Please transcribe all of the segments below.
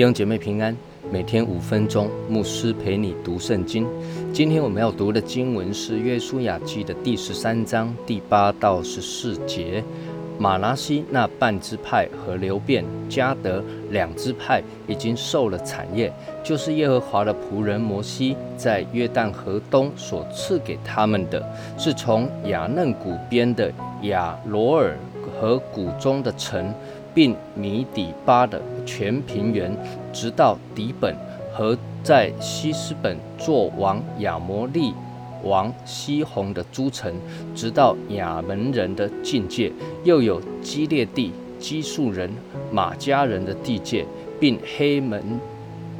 弟兄姐妹平安，每天五分钟，牧师陪你读圣经。今天我们要读的经文是《约书亚记》的第十三章第八到十四节。马拿西那半支派和流变、加德两支派已经受了产业，就是耶和华的仆人摩西在约旦河东所赐给他们的，是从雅嫩谷边的雅罗尔河谷中的城。并米底巴的全平原，直到底本和在西斯本做王亚摩利王西宏的诸城，直到亚门人的境界，又有基列地、基述人、马家人的地界，并黑门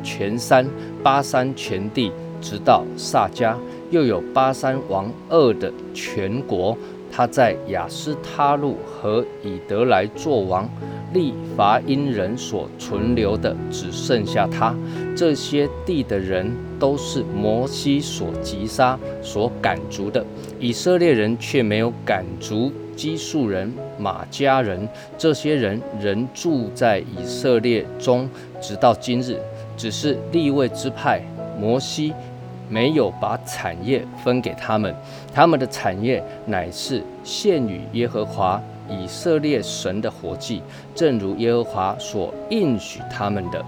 全山、巴山全地，直到萨迦，又有巴山王二的全国。他在雅斯他路和以德来做王。利伐因人所存留的只剩下他，这些地的人都是摩西所击杀、所赶逐的。以色列人却没有赶逐基述人、马家人，这些人仍住在以色列中，直到今日。只是立位之派，摩西没有把产业分给他们，他们的产业乃是献与耶和华。以色列神的火祭，正如耶和华所应许他们的。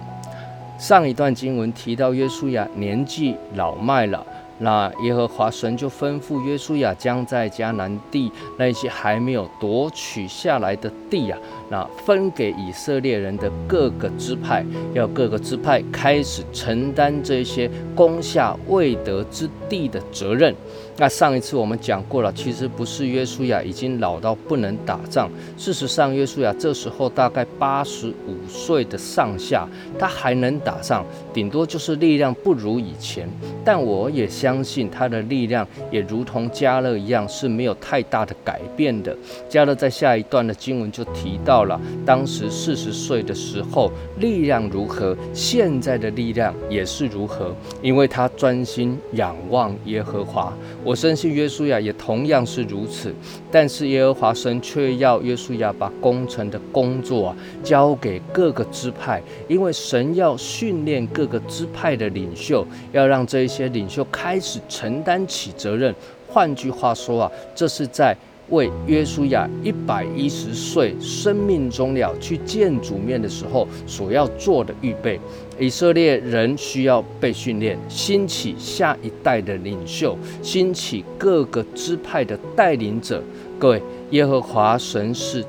上一段经文提到，约书亚年纪老迈了。那耶和华神就吩咐约书亚，将在迦南地那些还没有夺取下来的地啊，那分给以色列人的各个支派，要各个支派开始承担这些攻下未得之地的责任。那上一次我们讲过了，其实不是约书亚已经老到不能打仗，事实上约书亚这时候大概八十五岁的上下，他还能打仗，顶多就是力量不如以前。但我也相信他的力量也如同加勒一样是没有太大的改变的。加勒在下一段的经文就提到了，当时四十岁的时候力量如何，现在的力量也是如何，因为他专心仰望耶和华。我深信约书亚也同样是如此。但是耶和华神却要约书亚把工程的工作啊交给各个支派，因为神要训练各个支派的领袖，要让这一些领袖开始承担起责任。换句话说啊，这是在为约书亚一百一十岁生命终了去见主面的时候所要做的预备。以色列人需要被训练，兴起下一代的领袖，兴起各个支派的带领者。各位，耶和华神是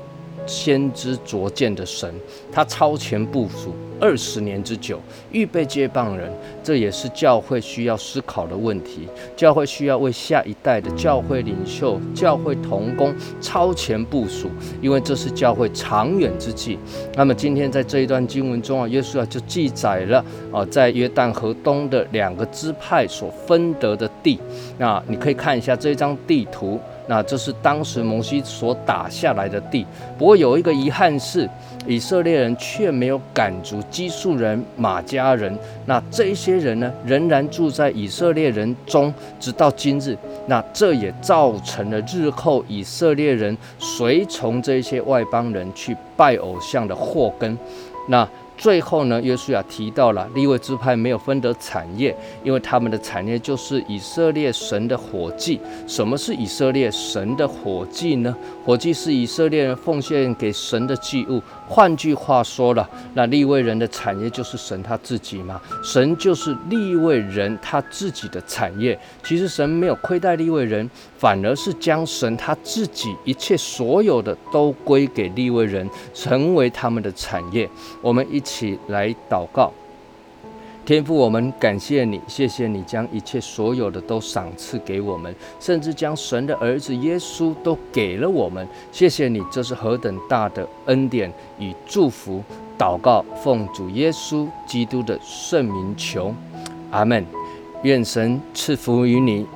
先知卓见的神，他超前部署。二十年之久，预备接棒人，这也是教会需要思考的问题。教会需要为下一代的教会领袖、教会同工超前部署，因为这是教会长远之计。那么今天在这一段经文中啊，耶稣啊就记载了啊，在约旦河东的两个支派所分得的地。那你可以看一下这张地图。那这是当时摩西所打下来的地，不过有一个遗憾是，以色列人却没有赶逐基述人、马家人。那这些人呢，仍然住在以色列人中，直到今日。那这也造成了日后以色列人随从这些外邦人去拜偶像的祸根。那。最后呢，约书亚提到了利未支派没有分得产业，因为他们的产业就是以色列神的火祭。什么是以色列神的火祭呢？火祭是以色列人奉献给神的祭物。换句话说了，那利未人的产业就是神他自己嘛？神就是利未人他自己的产业。其实神没有亏待利未人，反而是将神他自己一切所有的都归给利未人，成为他们的产业。我们一起来祷告。天父，我们感谢你，谢谢你将一切所有的都赏赐给我们，甚至将神的儿子耶稣都给了我们。谢谢你，这是何等大的恩典与祝福！祷告，奉主耶稣基督的圣名求，阿门。愿神赐福于你。